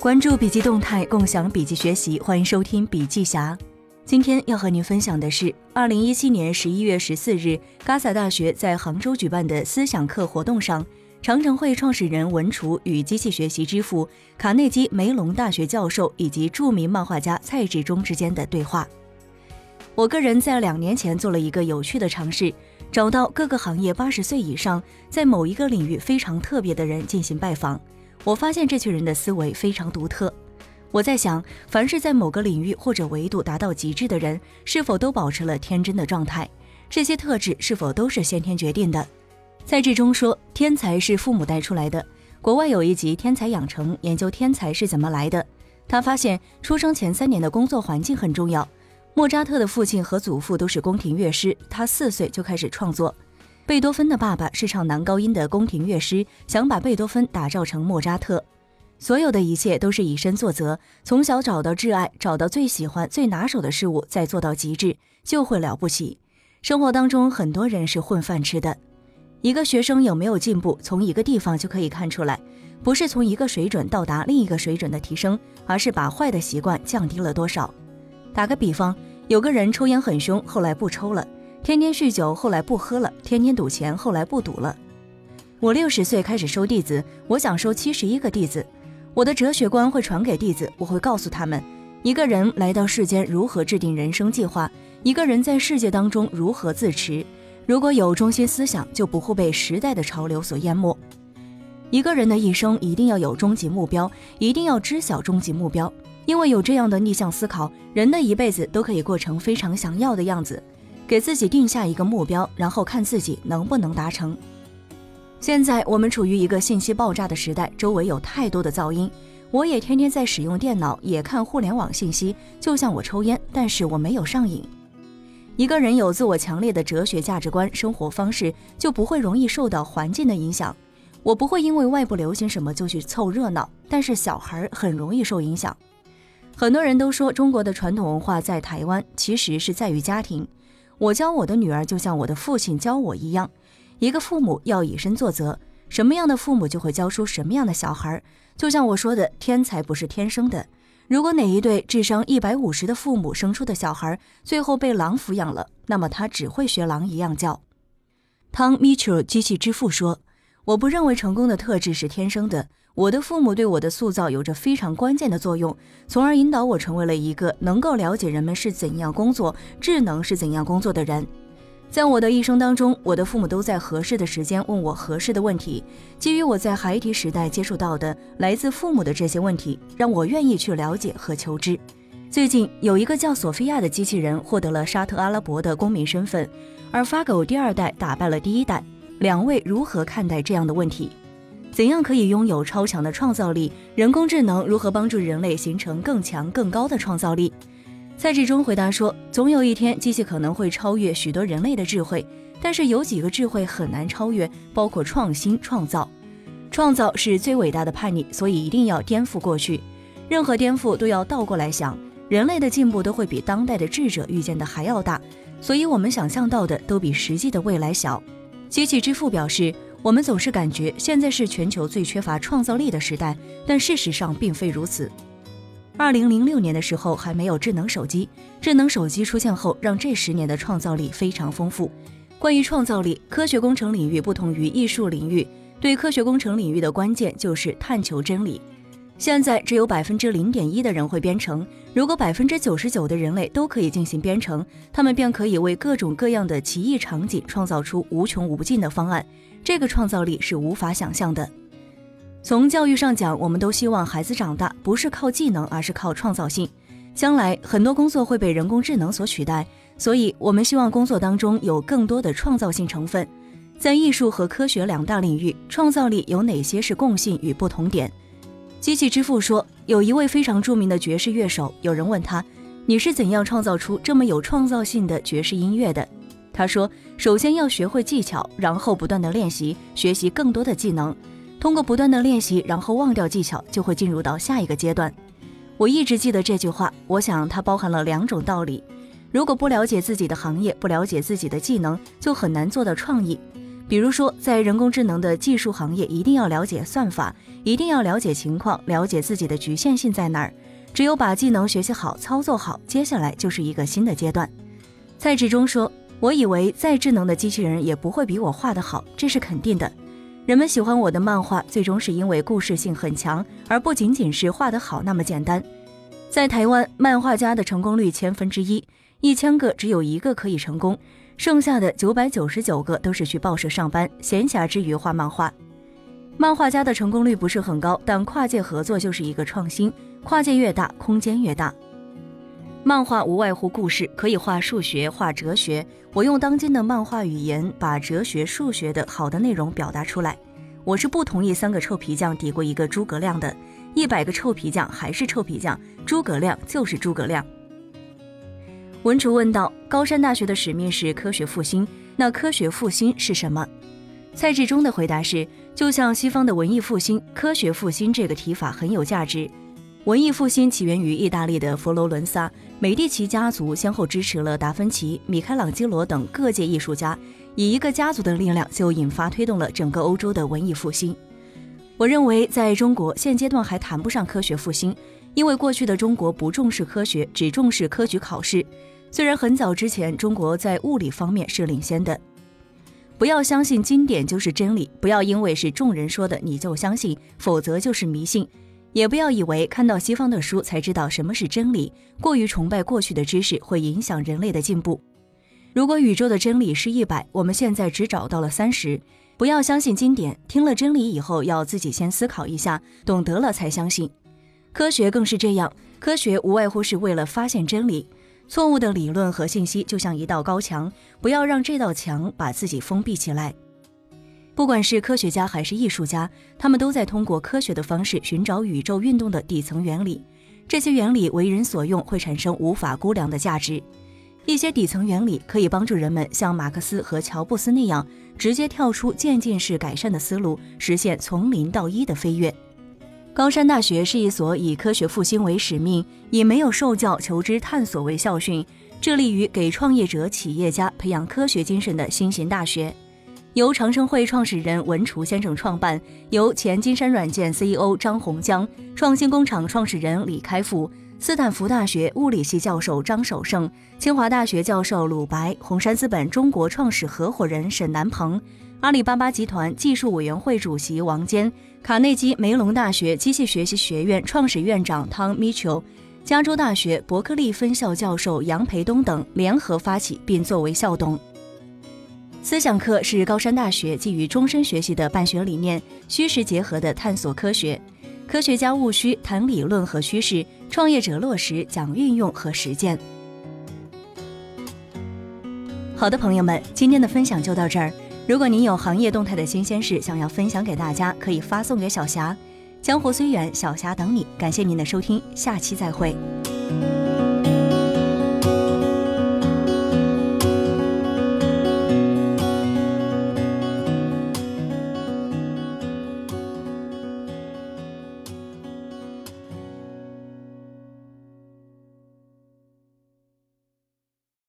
关注笔记动态，共享笔记学习，欢迎收听笔记侠。今天要和您分享的是，二零一七年十一月十四日，嘎萨大学在杭州举办的思想课活动上，长城会创始人文厨与机器学习之父、卡内基梅隆大学教授以及著名漫画家蔡志忠之间的对话。我个人在两年前做了一个有趣的尝试，找到各个行业八十岁以上，在某一个领域非常特别的人进行拜访。我发现这群人的思维非常独特。我在想，凡是在某个领域或者维度达到极致的人，是否都保持了天真的状态？这些特质是否都是先天决定的？蔡志忠说，天才是父母带出来的。国外有一集《天才养成》，研究天才是怎么来的。他发现，出生前三年的工作环境很重要。莫扎特的父亲和祖父都是宫廷乐师，他四岁就开始创作。贝多芬的爸爸是唱男高音的宫廷乐师，想把贝多芬打造成莫扎特。所有的一切都是以身作则，从小找到挚爱，找到最喜欢、最拿手的事物，再做到极致，就会了不起。生活当中很多人是混饭吃的。一个学生有没有进步，从一个地方就可以看出来，不是从一个水准到达另一个水准的提升，而是把坏的习惯降低了多少。打个比方，有个人抽烟很凶，后来不抽了。天天酗酒，后来不喝了；天天赌钱，后来不赌了。我六十岁开始收弟子，我想收七十一个弟子。我的哲学观会传给弟子，我会告诉他们：一个人来到世间如何制定人生计划，一个人在世界当中如何自持。如果有中心思想，就不会被时代的潮流所淹没。一个人的一生一定要有终极目标，一定要知晓终极目标，因为有这样的逆向思考，人的一辈子都可以过成非常想要的样子。给自己定下一个目标，然后看自己能不能达成。现在我们处于一个信息爆炸的时代，周围有太多的噪音。我也天天在使用电脑，也看互联网信息，就像我抽烟，但是我没有上瘾。一个人有自我强烈的哲学价值观、生活方式，就不会容易受到环境的影响。我不会因为外部流行什么就去凑热闹，但是小孩很容易受影响。很多人都说中国的传统文化在台湾，其实是在于家庭。我教我的女儿，就像我的父亲教我一样。一个父母要以身作则，什么样的父母就会教出什么样的小孩。就像我说的，天才不是天生的。如果哪一对智商一百五十的父母生出的小孩，最后被狼抚养了，那么他只会学狼一样叫。汤米切机器之父说：“我不认为成功的特质是天生的。”我的父母对我的塑造有着非常关键的作用，从而引导我成为了一个能够了解人们是怎样工作、智能是怎样工作的人。在我的一生当中，我的父母都在合适的时间问我合适的问题。基于我在孩提时代接触到的来自父母的这些问题，让我愿意去了解和求知。最近有一个叫索菲亚的机器人获得了沙特阿拉伯的公民身份，而发狗第二代打败了第一代。两位如何看待这样的问题？怎样可以拥有超强的创造力？人工智能如何帮助人类形成更强更高的创造力？蔡志忠回答说：“总有一天，机器可能会超越许多人类的智慧，但是有几个智慧很难超越，包括创新、创造。创造是最伟大的叛逆，所以一定要颠覆过去。任何颠覆都要倒过来想，人类的进步都会比当代的智者预见的还要大，所以我们想象到的都比实际的未来小。”机器之父表示。我们总是感觉现在是全球最缺乏创造力的时代，但事实上并非如此。二零零六年的时候还没有智能手机，智能手机出现后，让这十年的创造力非常丰富。关于创造力，科学工程领域不同于艺术领域，对科学工程领域的关键就是探求真理。现在只有百分之零点一的人会编程，如果百分之九十九的人类都可以进行编程，他们便可以为各种各样的奇异场景创造出无穷无尽的方案。这个创造力是无法想象的。从教育上讲，我们都希望孩子长大不是靠技能，而是靠创造性。将来很多工作会被人工智能所取代，所以我们希望工作当中有更多的创造性成分。在艺术和科学两大领域，创造力有哪些是共性与不同点？机器之父说，有一位非常著名的爵士乐手，有人问他：“你是怎样创造出这么有创造性的爵士音乐的？”他说：“首先要学会技巧，然后不断的练习，学习更多的技能。通过不断的练习，然后忘掉技巧，就会进入到下一个阶段。”我一直记得这句话，我想它包含了两种道理：如果不了解自己的行业，不了解自己的技能，就很难做到创意；比如说，在人工智能的技术行业，一定要了解算法，一定要了解情况，了解自己的局限性在哪儿。只有把技能学习好、操作好，接下来就是一个新的阶段。蔡志忠说：“我以为再智能的机器人也不会比我画得好，这是肯定的。人们喜欢我的漫画，最终是因为故事性很强，而不仅仅是画得好那么简单。在台湾，漫画家的成功率千分之一，一千个只有一个可以成功，剩下的九百九十九个都是去报社上班，闲暇之余画漫画。漫画家的成功率不是很高，但跨界合作就是一个创新。”跨界越大，空间越大。漫画无外乎故事，可以画数学、画哲学。我用当今的漫画语言，把哲学、数学的好的内容表达出来。我是不同意三个臭皮匠抵过一个诸葛亮的，一百个臭皮匠还是臭皮匠，诸葛亮就是诸葛亮。文竹问道：高山大学的使命是科学复兴，那科学复兴是什么？蔡志忠的回答是：就像西方的文艺复兴，科学复兴这个提法很有价值。文艺复兴起源于意大利的佛罗伦萨，美第奇家族先后支持了达芬奇、米开朗基罗等各界艺术家，以一个家族的力量就引发推动了整个欧洲的文艺复兴。我认为，在中国现阶段还谈不上科学复兴，因为过去的中国不重视科学，只重视科举考试。虽然很早之前中国在物理方面是领先的，不要相信经典就是真理，不要因为是众人说的你就相信，否则就是迷信。也不要以为看到西方的书才知道什么是真理，过于崇拜过去的知识会影响人类的进步。如果宇宙的真理是一百，我们现在只找到了三十。不要相信经典，听了真理以后要自己先思考一下，懂得了才相信。科学更是这样，科学无外乎是为了发现真理。错误的理论和信息就像一道高墙，不要让这道墙把自己封闭起来。不管是科学家还是艺术家，他们都在通过科学的方式寻找宇宙运动的底层原理。这些原理为人所用，会产生无法估量的价值。一些底层原理可以帮助人们像马克思和乔布斯那样，直接跳出渐进式改善的思路，实现从零到一的飞跃。高山大学是一所以科学复兴为使命，以没有受教、求知、探索为校训，致力于给创业者、企业家培养科学精神的新型大学。由长生会创始人文厨先生创办，由前金山软件 CEO 张洪江、创新工厂创始人李开复、斯坦福大学物理系教授张守胜、清华大学教授鲁白、红杉资本中国创始合伙人沈南鹏、阿里巴巴集团技术委员会主席王坚、卡内基梅隆大学机器学习学院创始院长汤米丘、加州大学伯克利分校教授杨培东等联合发起并作为校董。思想课是高山大学基于终身学习的办学理念，虚实结合的探索科学。科学家务虚谈理论和趋势，创业者落实讲运用和实践。好的，朋友们，今天的分享就到这儿。如果您有行业动态的新鲜事想要分享给大家，可以发送给小霞。江湖虽远，小霞等你。感谢您的收听，下期再会。